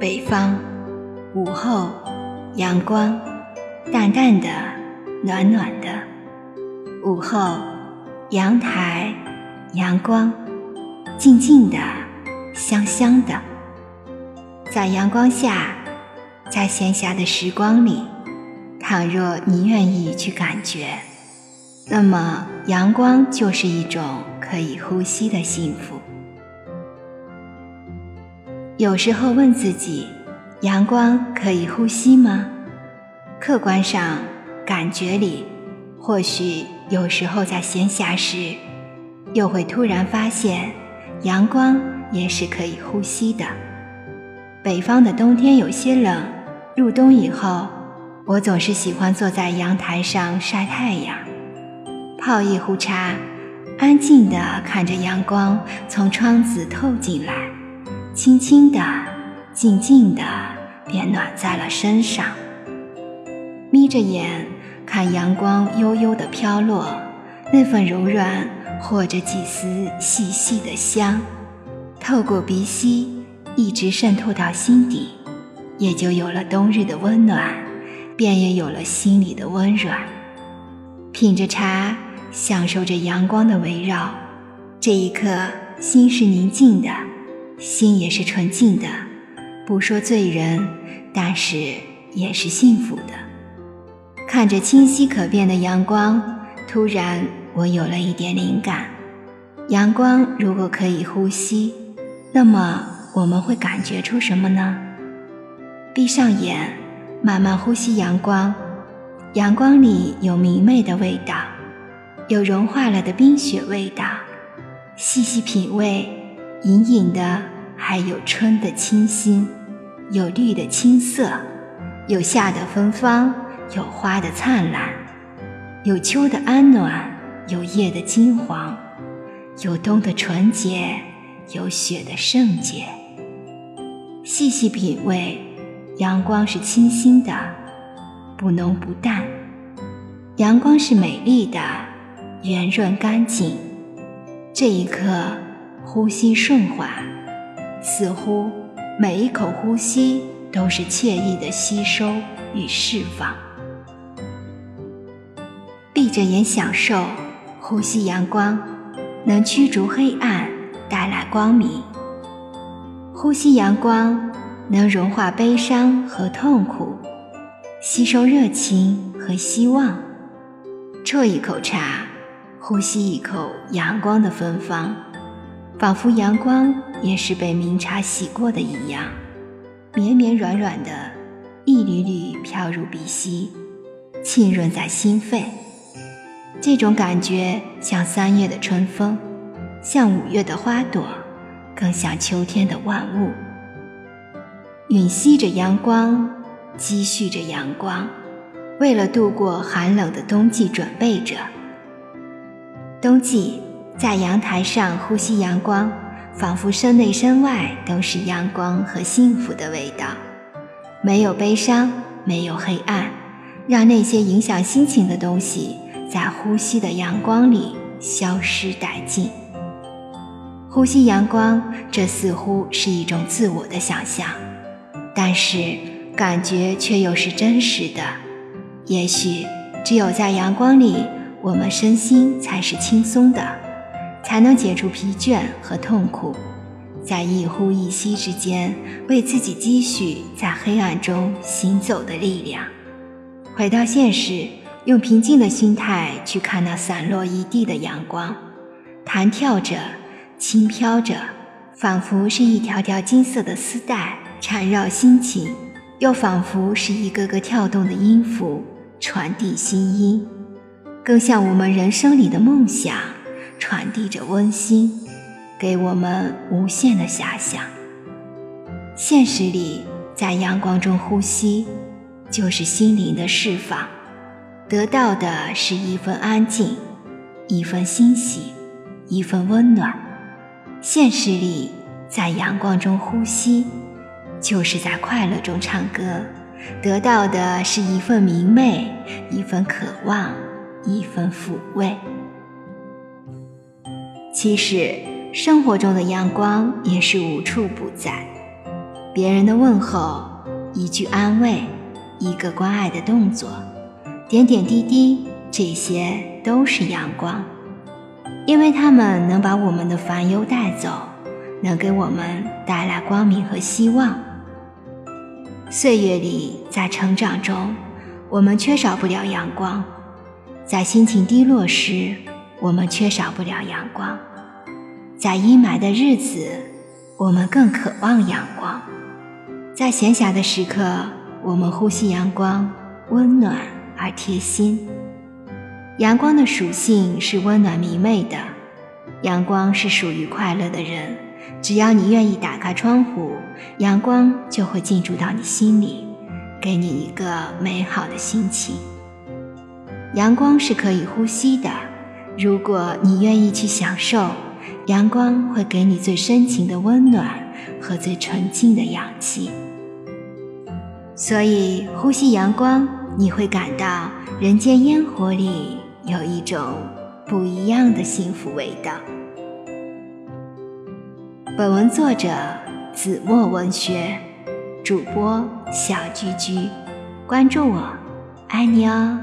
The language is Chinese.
北方，午后，阳光，淡淡的，暖暖的。午后，阳台，阳光，静静的，香香的。在阳光下，在闲暇的时光里，倘若你愿意去感觉，那么阳光就是一种可以呼吸的幸福。有时候问自己：阳光可以呼吸吗？客观上，感觉里，或许有时候在闲暇时，又会突然发现，阳光也是可以呼吸的。北方的冬天有些冷，入冬以后，我总是喜欢坐在阳台上晒太阳，泡一壶茶，安静地看着阳光从窗子透进来。轻轻的，静静的，便暖在了身上。眯着眼看阳光悠悠的飘落，那份柔软或者几丝细细的香，透过鼻息，一直渗透到心底，也就有了冬日的温暖，便也有了心里的温软。品着茶，享受着阳光的围绕，这一刻心是宁静的。心也是纯净的，不说醉人，但是也是幸福的。看着清晰可辨的阳光，突然我有了一点灵感。阳光如果可以呼吸，那么我们会感觉出什么呢？闭上眼，慢慢呼吸阳光。阳光里有明媚的味道，有融化了的冰雪味道。细细品味。隐隐的，还有春的清新，有绿的青涩，有夏的芬芳，有花的灿烂，有秋的安暖，有叶的金黄，有冬的纯洁，有雪的圣洁。细细品味，阳光是清新的，不浓不淡；阳光是美丽的，圆润干净。这一刻。呼吸顺滑，似乎每一口呼吸都是惬意的吸收与释放。闭着眼享受呼吸阳光，能驱逐黑暗，带来光明。呼吸阳光能融化悲伤和痛苦，吸收热情和希望。啜一口茶，呼吸一口阳光的芬芳。仿佛阳光也是被明茶洗过的一样，绵绵软软的，一缕缕飘入鼻息，浸润在心肺。这种感觉像三月的春风，像五月的花朵，更像秋天的万物。吮吸着阳光，积蓄着阳光，为了度过寒冷的冬季准备着。冬季。在阳台上呼吸阳光，仿佛身内身外都是阳光和幸福的味道。没有悲伤，没有黑暗，让那些影响心情的东西在呼吸的阳光里消失殆尽。呼吸阳光，这似乎是一种自我的想象，但是感觉却又是真实的。也许只有在阳光里，我们身心才是轻松的。才能解除疲倦和痛苦，在一呼一吸之间，为自己积蓄在黑暗中行走的力量。回到现实，用平静的心态去看那散落一地的阳光，弹跳着，轻飘着，仿佛是一条条金色的丝带缠绕心情，又仿佛是一个个跳动的音符传递心音，更像我们人生里的梦想。传递着温馨，给我们无限的遐想。现实里，在阳光中呼吸，就是心灵的释放，得到的是一份安静，一份欣喜，一份温暖。现实里，在阳光中呼吸，就是在快乐中唱歌，得到的是一份明媚，一份渴望，一份抚慰。其实，生活中的阳光也是无处不在。别人的问候，一句安慰，一个关爱的动作，点点滴滴，这些都是阳光，因为它们能把我们的烦忧带走，能给我们带来光明和希望。岁月里，在成长中，我们缺少不了阳光；在心情低落时，我们缺少不了阳光；在阴霾的日子，我们更渴望阳光。在闲暇的时刻，我们呼吸阳光，温暖而贴心。阳光的属性是温暖明媚的，阳光是属于快乐的人。只要你愿意打开窗户，阳光就会进驻到你心里，给你一个美好的心情。阳光是可以呼吸的，如果你愿意去享受，阳光会给你最深情的温暖和最纯净的氧气。所以，呼吸阳光，你会感到人间烟火里有一种不一样的幸福味道。本文作者：子墨文学，主播：小居居。关注我，爱你哦。